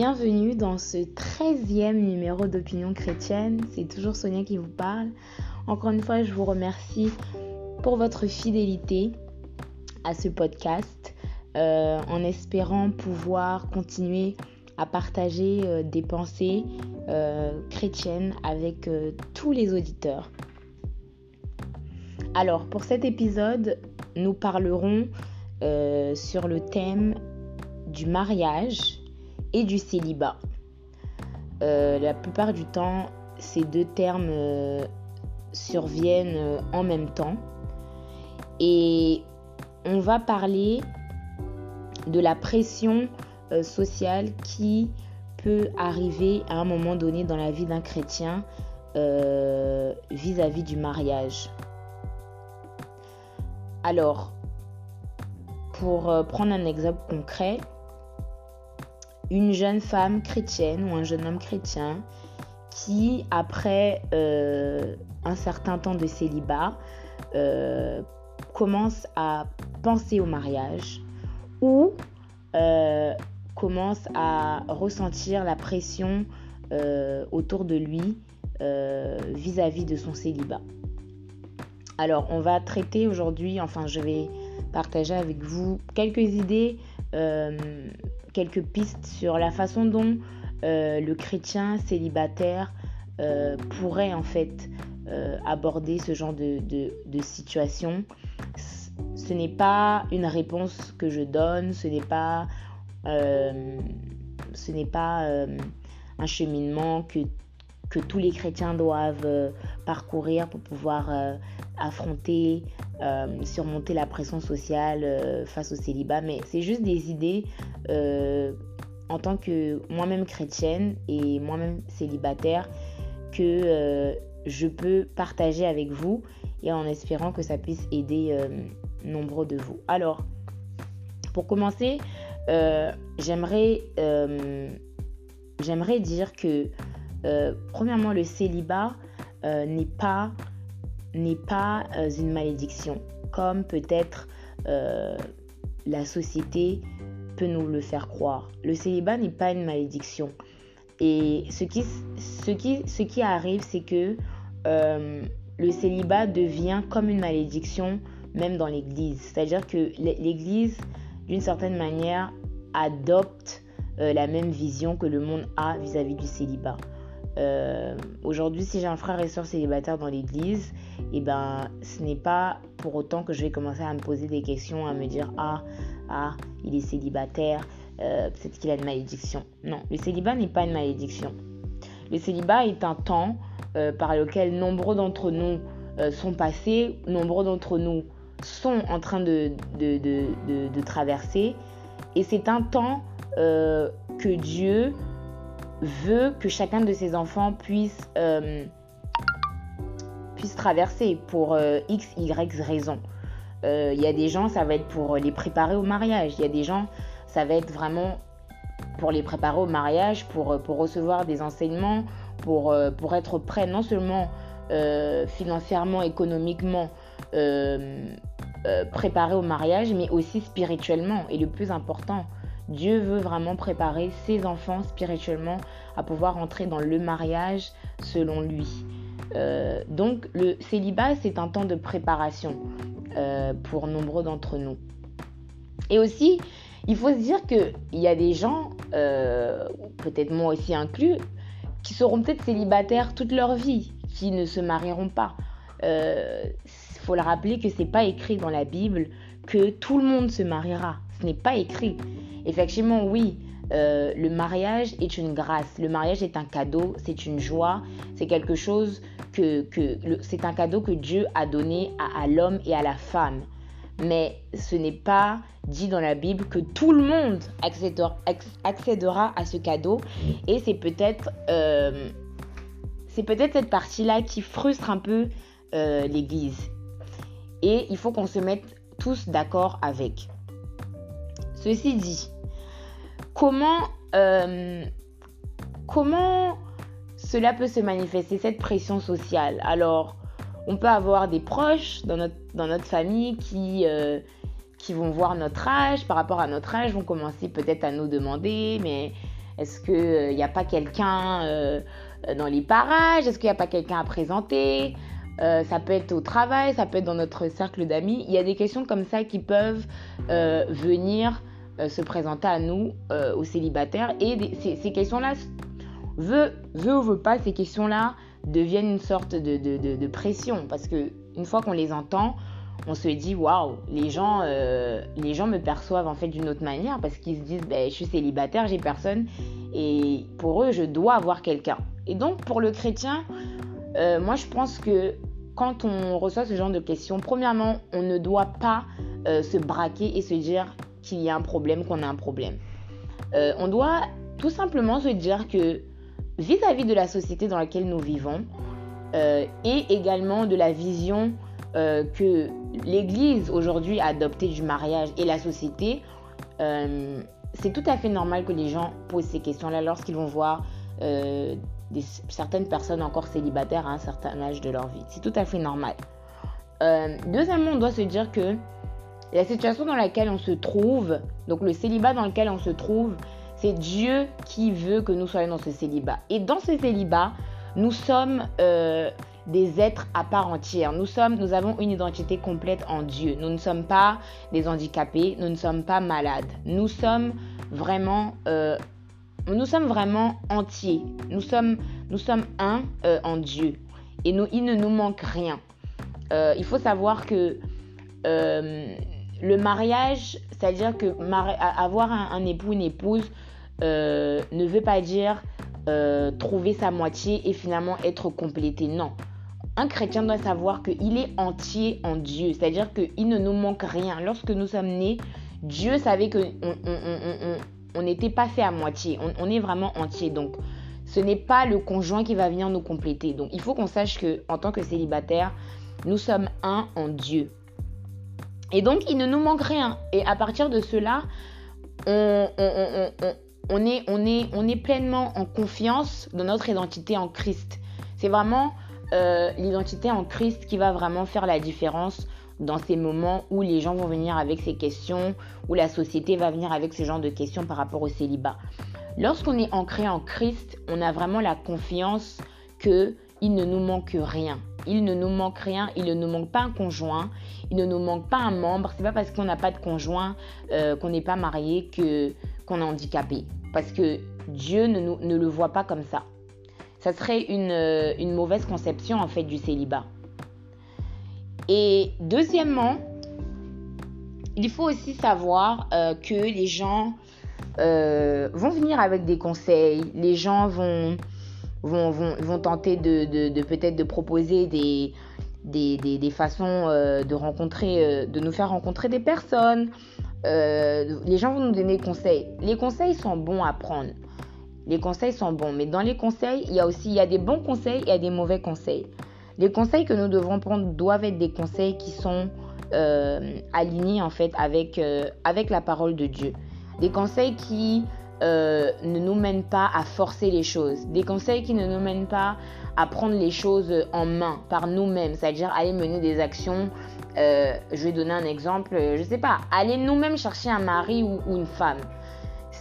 bienvenue dans ce 13e numéro d'Opinion chrétienne. C'est toujours Sonia qui vous parle. Encore une fois, je vous remercie pour votre fidélité à ce podcast euh, en espérant pouvoir continuer à partager euh, des pensées euh, chrétiennes avec tous les auditeurs. Alors, pour cet épisode, nous parlerons sur le thème du mariage et du célibat. Euh, la plupart du temps, ces deux termes euh, surviennent euh, en même temps. Et on va parler de la pression sociale qui peut arriver à un moment donné dans la vie d'un chrétien vis à -vis du mariage. Alors, pour prendre un exemple concret, une jeune femme chrétienne ou un jeune homme chrétien qui, après euh, un certain temps de célibat, euh, commence à penser au mariage ou euh, commence à ressentir la pression autour de lui vis-à-vis -vis de son célibat. Alors, on va traiter aujourd'hui, enfin, je vais partager avec vous quelques idées quelques pistes sur la façon dont euh, le chrétien célibataire euh, pourrait en fait euh, aborder ce genre de, situation. Ce n'est pas une réponse que je donne, ce n'est pas, ce n'est pas un cheminement que, que tous les chrétiens doivent parcourir pour pouvoir affronter, euh, surmonter la pression sociale euh, face au célibat, mais c'est juste des idées euh, en tant que moi-même chrétienne et moi-même célibataire que je peux partager avec vous et en espérant que ça puisse aider nombreux de vous. Alors, pour commencer, j'aimerais j'aimerais dire que premièrement le célibat n'est pas n'est pas euh, une malédiction, comme peut-être euh, la société peut nous le faire croire. Le célibat n'est pas une malédiction. Et ce qui, ce qui, ce qui arrive, c'est que euh, le célibat devient comme une malédiction, même dans l'Église. C'est-à-dire que l'Église, d'une certaine manière, adopte la même vision que le monde a vis-à-vis -vis du célibat. Aujourd'hui, si j'ai un frère et soeur célibataire dans l'Église, et eh ben ce n'est pas pour autant que je vais commencer à me poser des questions, à me dire ah, ah il est célibataire, euh, peut-être qu'il a une malédiction. Non, le célibat n'est pas une malédiction. Le célibat est un temps euh, par lequel nombreux d'entre nous euh, sont passés, nombreux d'entre nous sont en train de, de, de, de traverser. Et c'est un temps que Dieu veut que chacun de ses enfants puisse puissent traverser pour euh, X, Y raisons. Il euh, y a des gens, ça va être pour les préparer au mariage. Il y a des gens, ça va être vraiment pour les préparer au mariage, pour, pour recevoir des enseignements, pour, euh, pour être prêt non seulement financièrement, économiquement, préparé au mariage, mais aussi spirituellement. Et le plus important, Dieu veut vraiment préparer ses enfants spirituellement à pouvoir entrer dans le mariage selon lui. Euh, donc le célibat, c'est un temps de préparation euh, pour nombreux d'entre nous. Et aussi, il faut se dire qu'il y a des gens, euh, peut-être moi aussi inclus, qui seront peut-être célibataires toute leur vie, qui ne se marieront pas. Il faut le rappeler que c'est pas écrit dans la Bible que tout le monde se mariera. Ce n'est pas écrit. Effectivement, oui, le mariage est une grâce. Le mariage est un cadeau, c'est une joie, c'est quelque chose que, c'est un cadeau que Dieu a donné à, l'homme et à la femme. Mais ce n'est pas dit dans la Bible que tout le monde accédera, à ce cadeau. Et c'est peut-être euh, c'est peut-être cette partie-là qui frustre un peu euh, l'Église. Et il faut qu'on se mette tous d'accord avec. Ceci dit, comment, euh, comment cela peut se manifester, cette pression sociale? Alors, on peut avoir des proches dans notre, dans notre famille qui, euh, qui vont voir notre âge, par rapport à notre âge, vont commencer peut-être à nous demander, mais Est-ce qu'il n'y a pas quelqu'un dans les parages? Est-ce qu'il n'y a pas quelqu'un à présenter? Ça peut être au travail, ça peut être dans notre cercle d'amis. Il y a des questions comme ça qui peuvent venir se présenter à nous, aux célibataires. Et ces, questions-là, veut, veut ou veut pas, ces questions-là deviennent une sorte de, de pression. Parce que une fois qu'on les entend, on se dit waouh, les gens, euh, les gens me perçoivent en fait d'une autre manière parce qu'ils se disent ben, je suis célibataire, j'ai personne et pour eux je dois avoir quelqu'un. Et donc pour le chrétien, euh, moi je pense que quand on reçoit ce genre de questions, premièrement, on ne doit pas euh, se braquer et se dire qu'il y a un problème, qu'on a un problème. on doit tout simplement se dire que vis-à-vis -vis de la société dans laquelle nous vivons et également de la vision euh, que l'Église aujourd'hui a adopté du mariage et la société, euh, c'est tout à fait normal que les gens posent ces questions-là lorsqu'ils vont voir euh, certaines personnes encore célibataires à un certain âge de leur vie. C'est tout à fait normal. deuxièmement, on doit se dire que la situation dans laquelle on se trouve, donc le célibat dans lequel on se trouve, c'est Dieu qui veut que nous soyons dans ce célibat. Et dans ce célibat, nous sommes des êtres à part entière. Nous sommes, nous avons une identité complète en Dieu. Nous ne sommes pas des handicapés, nous ne sommes pas malades. Nous sommes vraiment, euh, nous sommes vraiment entiers. Nous sommes, nous sommes un euh, en Dieu. Et nous, il ne nous manque rien. Euh, il faut savoir que le mariage, c'est-à-dire que avoir un, époux, une épouse, ne veut pas dire trouver sa moitié et finalement être complété. Non un chrétien doit savoir qu'il est entier en Dieu, c'est-à-dire qu'il ne nous manque rien. Lorsque nous sommes nés, Dieu savait que on n'était pas fait à moitié, on, est vraiment entier. Donc, ce n'est pas le conjoint qui va venir nous compléter. Donc, il faut qu'on sache que en tant que célibataire, nous sommes un en Dieu. Et donc, il ne nous manque rien. Et à partir de cela, on, est, pleinement en confiance dans notre identité en Christ. C'est vraiment euh, l'identité en Christ qui va vraiment faire la différence dans ces moments où les gens vont venir avec ces questions, où la société va venir avec ce genre de questions par rapport au célibat. Lorsqu'on est ancré en Christ, on a vraiment la confiance que il ne nous manque rien. Il ne nous manque rien, il ne nous manque pas un conjoint, il ne nous manque pas un membre. C'est pas parce qu'on n'a pas de conjoint, euh, qu'on n'est pas marié, que qu'on est handicapé. Parce que Dieu ne, ne le voit pas comme ça ça serait euh, une, mauvaise conception en fait du célibat. Et deuxièmement, il faut aussi savoir euh, que les gens vont venir avec des conseils, les gens vont, vont, vont, tenter de, peut-être de proposer des, façons de rencontrer, de nous faire rencontrer des personnes. les gens vont nous donner des conseils. Les conseils sont bons à prendre. Les conseils sont bons, mais dans les conseils, il y a aussi il y a des bons conseils et il y a des mauvais conseils. Les conseils que nous devons prendre doivent être des conseils qui sont euh, alignés en fait avec, euh, avec la parole de Dieu. Des conseils qui euh, ne nous mènent pas à forcer les choses. Des conseils qui ne nous mènent pas à prendre les choses en main par nous-mêmes, c'est-à-dire aller mener des actions. je vais donner un exemple, je ne sais pas, aller nous-mêmes chercher un mari ou une femme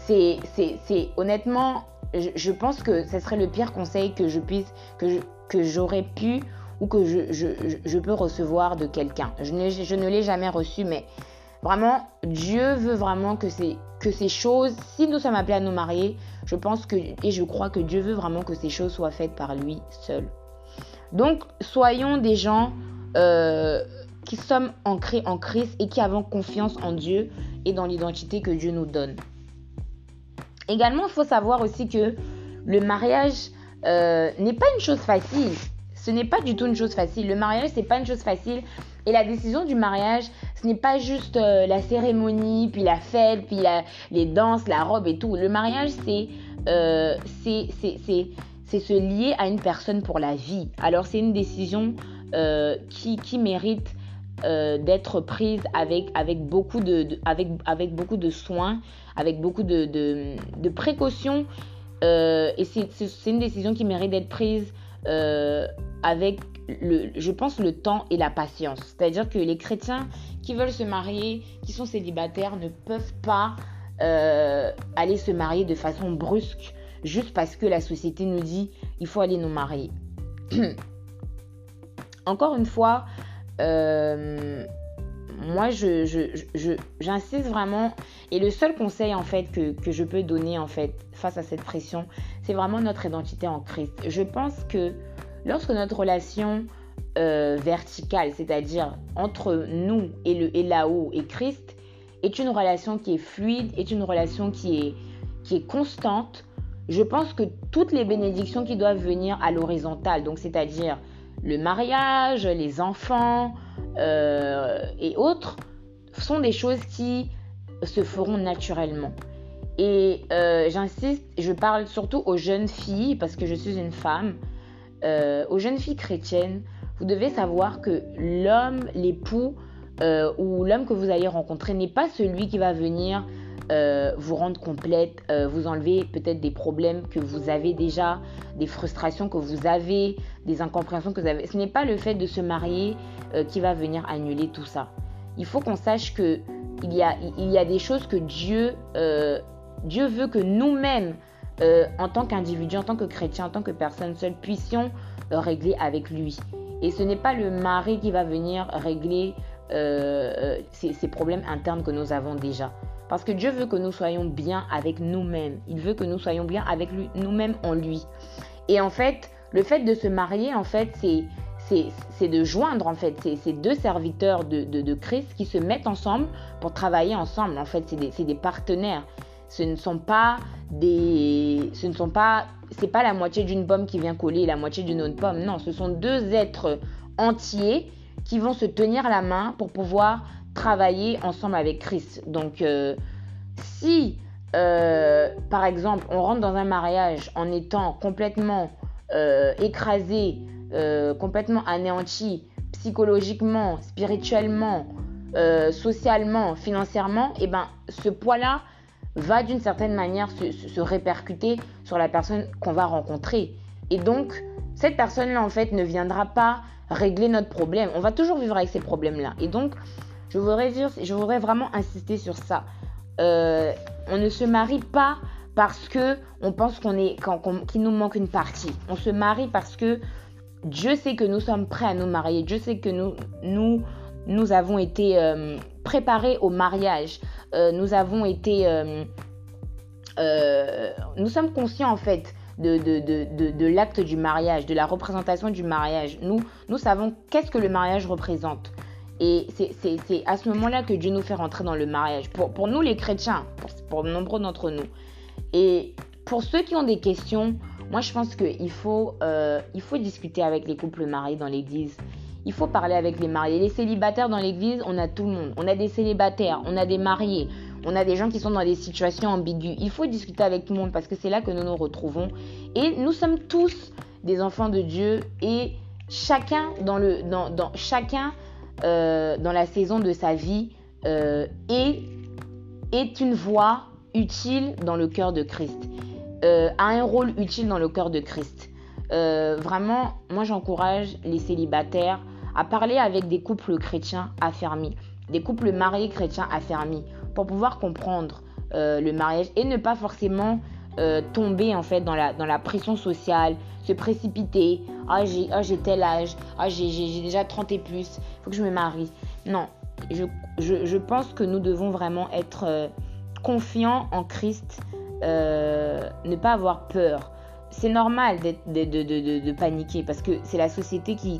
c'est honnêtement, je, pense que ce serait le pire conseil que je puisse, que que j'aurais pu ou que je, je, peux recevoir de quelqu'un. Je, je ne l'ai jamais reçu, mais vraiment, Dieu veut vraiment que ces, que ces choses, si nous sommes appelés à nous marier, je pense que, et je crois que Dieu veut vraiment que ces choses soient faites par lui seul. Donc, soyons des gens euh, qui sommes ancrés en Christ et qui avons confiance en Dieu et dans l'identité que Dieu nous donne. Également, il faut savoir aussi que le mariage euh, n'est pas une chose facile. Ce n'est pas du tout une chose facile. Le mariage, c'est pas une chose facile. Et la décision du mariage, ce n'est pas juste euh, la cérémonie, puis la fête, puis les danses, la robe et tout. Le mariage, c'est euh, se lier à une personne pour la vie. Alors, c'est une décision qui, qui mérite euh, d'être prise avec, avec, beaucoup de, avec, avec beaucoup de soins, avec beaucoup de, de, précautions. Euh, et c'est une décision qui mérite d'être prise euh, avec, je pense, le temps et la patience. C'est-à-dire que les chrétiens qui veulent se marier, qui sont célibataires, ne peuvent pas euh, aller se marier de façon brusque juste parce que la société nous dit il faut aller nous marier. Encore une fois, euh, moi, je, j'insiste vraiment. Et le seul conseil, en fait, que, je peux donner, en fait, face à cette pression, c'est vraiment notre identité en Christ. Je pense que lorsque notre relation euh, verticale, c'est-à-dire entre nous et, le, et là-haut et Christ, est une relation qui est fluide, est une relation qui est, qui est constante, je pense que toutes les bénédictions qui doivent venir à l'horizontale, donc c'est-à-dire le mariage, les enfants euh, et autres, sont des choses qui se feront naturellement. Et euh, j'insiste, je parle surtout aux jeunes filles, parce que je suis une femme, euh, aux jeunes filles chrétiennes, vous devez savoir que l'homme, l'époux ou l'homme que vous allez rencontrer n'est pas celui qui va venir euh, vous rendre complète, euh, vous enlever peut-être des problèmes que vous avez déjà, des frustrations que vous avez, des incompréhensions que vous avez. Ce n'est pas le fait de se marier euh, qui va venir annuler tout ça. Il faut qu'on sache que il y, a, y a des choses que Dieu, Dieu veut que nous-mêmes, en tant qu'individu, en tant que chrétien, en tant que personne seule, puissions régler avec lui. Et ce n'est pas le mari qui va venir régler ces problèmes internes que nous avons déjà. Parce que Dieu veut que nous soyons bien avec nous-mêmes. Il veut que nous soyons bien avec nous-mêmes en lui. Et en fait, le fait de se marier, en fait, c'est c'est de joindre en fait ces, deux serviteurs de, de, Christ qui se mettent ensemble pour travailler ensemble. En fait, c'est des, des, partenaires. Ce ne sont pas des, ce ne sont pas, c'est pas la moitié d'une pomme qui vient coller la moitié d'une autre pomme. Non, ce sont deux êtres entiers qui vont se tenir la main pour pouvoir travailler ensemble avec Christ. Donc, euh, si, euh, par exemple, on rentre dans un mariage en étant complètement euh, écrasé, complètement anéanti, psychologiquement, spirituellement, socialement, financièrement, et eh ben, ce poids-là va d'une certaine manière se, répercuter sur la personne qu'on va rencontrer. Et donc, cette personne-là, en fait, ne viendra pas régler notre problème. On va toujours vivre avec ces problèmes-là. Et donc, je voudrais, je voudrais vraiment insister sur ça. Euh, on ne se marie pas parce que on pense qu'on est qu'il nous manque une partie. On se marie parce que Dieu sait que nous sommes prêts à nous marier. Dieu sait que nous nous nous avons été euh, préparés au mariage. Euh, nous avons été nous sommes conscients en fait de, de, de, de l'acte du mariage, de la représentation du mariage. Nous, nous savons qu'est-ce que le mariage représente. Et c'est à ce moment-là que Dieu nous fait rentrer dans le mariage. Pour, pour nous les chrétiens, pour, nombreux d'entre nous. Et pour ceux qui ont des questions, moi je pense qu'il faut, euh, faut discuter avec les couples mariés dans l'église. Il faut parler avec les mariés. Les célibataires dans l'église, on a tout le monde. On a des célibataires, on a des mariés, on a des gens qui sont dans des situations ambiguës. Il faut discuter avec tout le monde parce que c'est là que nous nous retrouvons. Et nous sommes tous des enfants de Dieu et chacun dans le dans, dans chacun euh, dans la saison de sa vie euh, est, est une voix utile dans le cœur de Christ, euh, a un rôle utile dans le cœur de Christ. Vraiment, moi j'encourage les célibataires à parler avec des couples chrétiens affermis, des couples mariés chrétiens affermis, pour pouvoir comprendre le mariage et ne pas forcément tomber en fait dans la, pression sociale, se précipiter. Ah, j'ai ah, tel âge. Ah, j'ai déjà 30 et plus. Faut que je me marie. Non, je, pense que nous devons vraiment être euh, confiants en Christ, euh, ne pas avoir peur. C'est normal de, de, paniquer parce que c'est la société qui,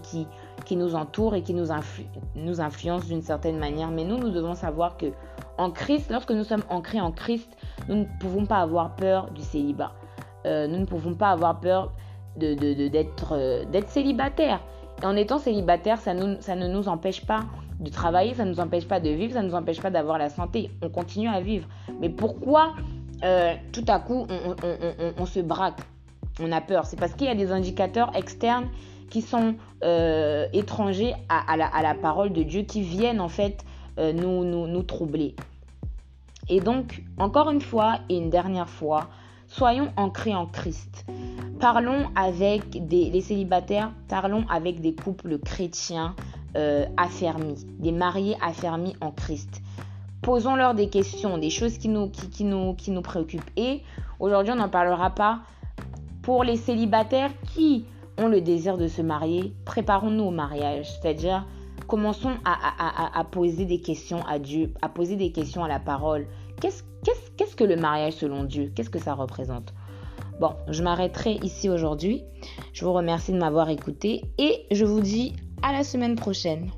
qui, nous entoure et qui nous, influence d'une certaine manière. Mais nous, nous devons savoir que en Christ, lorsque nous sommes ancrés en Christ, nous ne pouvons pas avoir peur du célibat. Euh, nous ne pouvons pas avoir peur d'être d'être célibataire. Et en étant célibataire, ça, nous, ça ne nous empêche pas de travailler, ça ne nous empêche pas de vivre, ça ne nous empêche pas d'avoir la santé. On continue à vivre. Mais pourquoi euh, tout à coup on, se braque? On a peur. C'est parce qu'il y a des indicateurs externes qui sont euh, étrangers à, la, parole de Dieu, qui viennent en fait euh, nous, nous, nous troubler. Et donc, encore une fois et une dernière fois, soyons ancrés en Christ. Parlons avec les célibataires, parlons avec des couples chrétiens euh, affermis, des mariés affermis en Christ. Posons-leur des questions, des choses qui nous, qui, nous, qui nous préoccupent. Et aujourd'hui, on n'en parlera pas pour les célibataires qui ont le désir de se marier. Préparons-nous au mariage, c'est-à-dire commençons à, poser des questions à Dieu, à poser des questions à la parole. Qu'est-ce que le mariage selon Dieu? Qu'est-ce que ça représente? Bon, je m'arrêterai ici aujourd'hui. Je vous remercie de m'avoir écouté et je vous dis à la semaine prochaine.